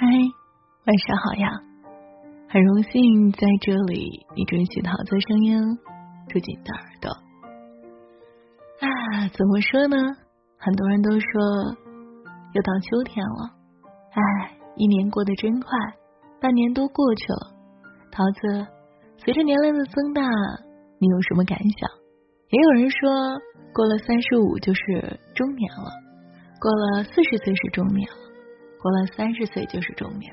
嗨，晚上好呀！很荣幸在这里，你准许桃子声音住进你的耳朵。啊，怎么说呢？很多人都说又到秋天了，哎，一年过得真快，半年都过去了。桃子，随着年龄的增大，你有什么感想？也有人说，过了三十五就是中年了，过了四十岁是中年了。过了三十岁就是中年，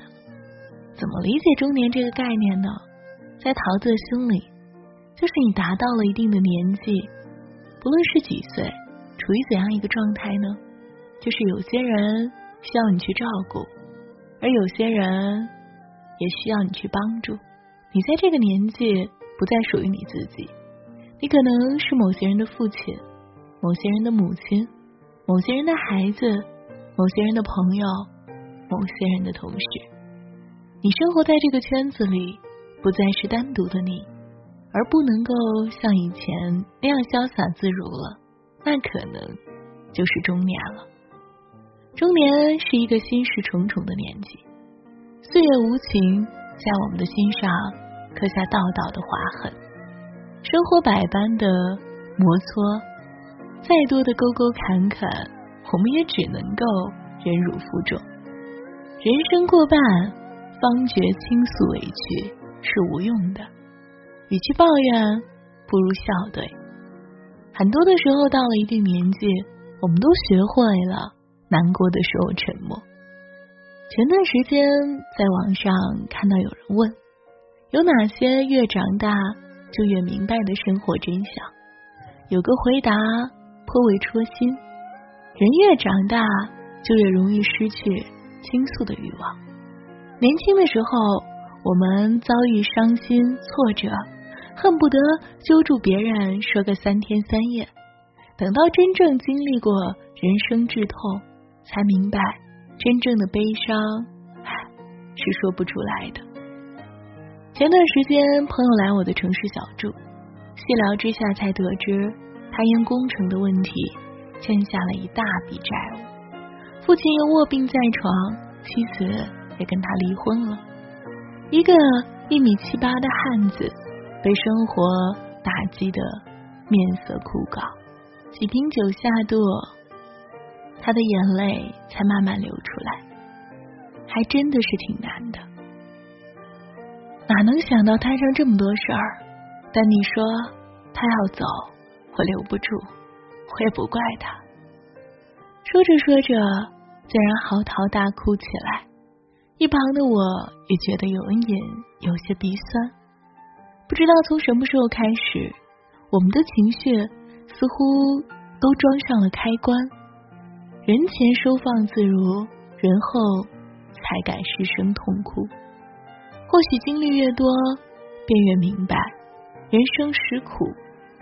怎么理解中年这个概念呢？在桃子的心里，就是你达到了一定的年纪，不论是几岁，处于怎样一个状态呢？就是有些人需要你去照顾，而有些人也需要你去帮助。你在这个年纪不再属于你自己，你可能是某些人的父亲，某些人的母亲，某些人的孩子，某些人的朋友。某些人的同时，你生活在这个圈子里，不再是单独的你，而不能够像以前那样潇洒自如了，那可能就是中年了。中年是一个心事重重的年纪，岁月无情，在我们的心上刻下道道的划痕，生活百般的磨搓，再多的沟沟坎坎，我们也只能够忍辱负重。人生过半，方觉倾诉委屈是无用的。与其抱怨，不如笑对。很多的时候，到了一定年纪，我们都学会了难过的时候沉默。前段时间在网上看到有人问，有哪些越长大就越明白的生活真相？有个回答颇为戳心：人越长大，就越容易失去。倾诉的欲望。年轻的时候，我们遭遇伤心挫折，恨不得揪住别人说个三天三夜。等到真正经历过人生至痛，才明白真正的悲伤，唉，是说不出来的。前段时间，朋友来我的城市小住，细聊之下才得知，他因工程的问题欠下了一大笔债务。父亲又卧病在床，妻子也跟他离婚了。一个一米七八的汉子，被生活打击的面色枯槁，几瓶酒下肚，他的眼泪才慢慢流出来，还真的是挺难的。哪能想到摊上这么多事儿？但你说他要走，我留不住，我也不怪他。说着说着。竟然嚎啕大哭起来，一旁的我也觉得有隐有些鼻酸。不知道从什么时候开始，我们的情绪似乎都装上了开关，人前收放自如，人后才敢失声痛哭。或许经历越多，便越明白，人生实苦，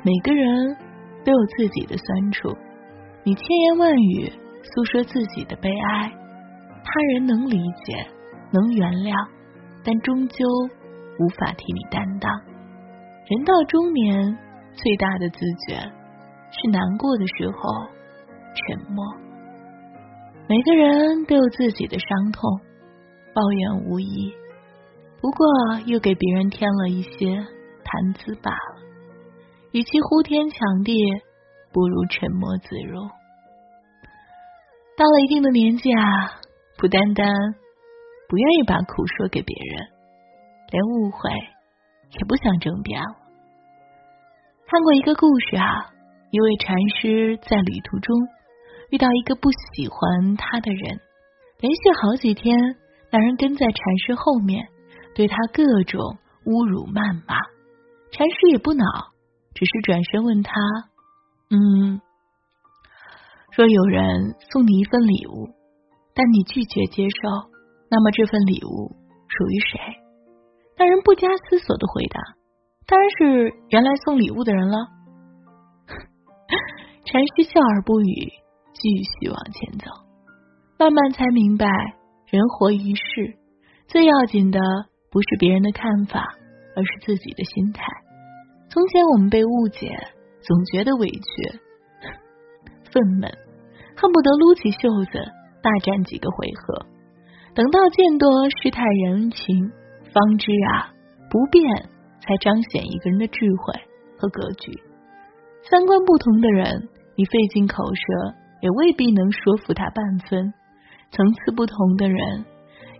每个人都有自己的酸楚。你千言万语。诉说自己的悲哀，他人能理解，能原谅，但终究无法替你担当。人到中年，最大的自觉是难过的时候沉默。每个人都有自己的伤痛，抱怨无益，不过又给别人添了一些谈资罢了。与其呼天抢地，不如沉默自如。到了一定的年纪啊，不单单不愿意把苦说给别人，连误会也不想争辩了。看过一个故事啊，一位禅师在旅途中遇到一个不喜欢他的人，连续好几天，那人跟在禅师后面，对他各种侮辱谩骂。禅师也不恼，只是转身问他：“嗯。”若有人送你一份礼物，但你拒绝接受，那么这份礼物属于谁？那人不加思索的回答：“当然是原来送礼物的人了。”禅师笑而不语，继续往前走，慢慢才明白，人活一世，最要紧的不是别人的看法，而是自己的心态。从前我们被误解，总觉得委屈、愤懑。恨不得撸起袖子大战几个回合，等到见多识太人情，方知啊，不变才彰显一个人的智慧和格局。三观不同的人，你费尽口舌也未必能说服他半分；层次不同的人，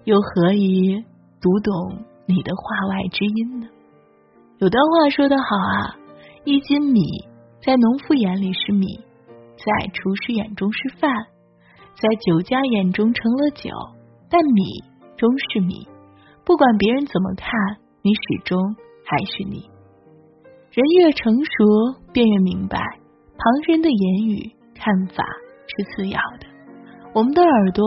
又何以读懂你的话外之音呢？有段话说得好啊，一斤米在农夫眼里是米，在厨师眼中是饭，在酒家眼中成了酒，但米终是米。不管别人怎么看，你始终还是你。人越成熟，便越明白，旁人的言语看法是次要的。我们的耳朵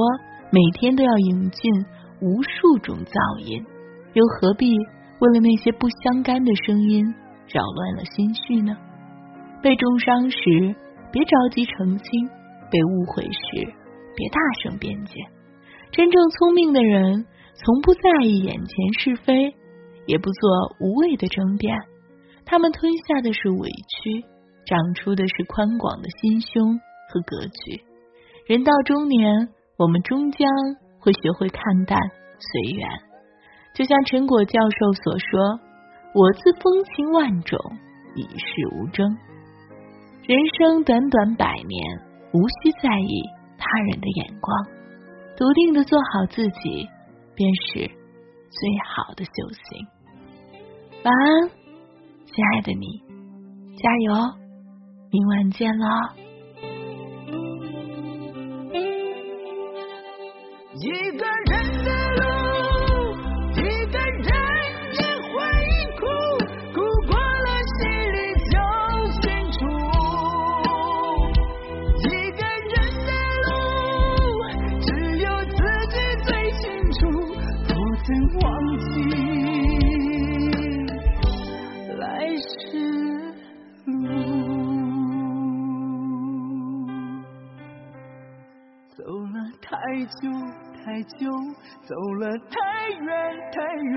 每天都要引进无数种噪音，又何必？为了那些不相干的声音扰乱了心绪呢？被重伤时别着急澄清，被误会时别大声辩解。真正聪明的人从不在意眼前是非，也不做无谓的争辩。他们吞下的是委屈，长出的是宽广的心胸和格局。人到中年，我们终将会学会看淡随缘。就像陈果教授所说：“我自风情万种，与世无争。人生短短百年，无需在意他人的眼光，笃定的做好自己，便是最好的修行。”晚安，亲爱的你，加油！明晚见了。一太久太久，走了太远太远，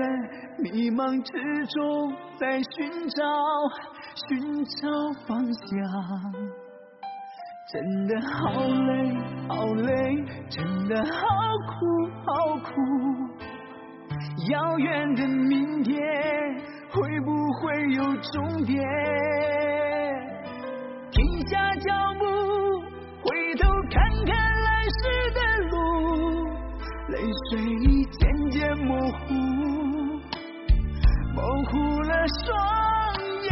迷茫之中在寻找寻找方向。真的好累好累，真的好苦好苦。遥远的明天会不会有终点？停下脚步，泪水已渐渐模糊，模糊了双眼，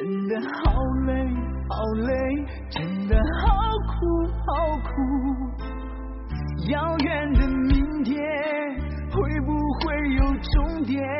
真的好累好累真的好苦好苦。遥远的明天会不会有终点？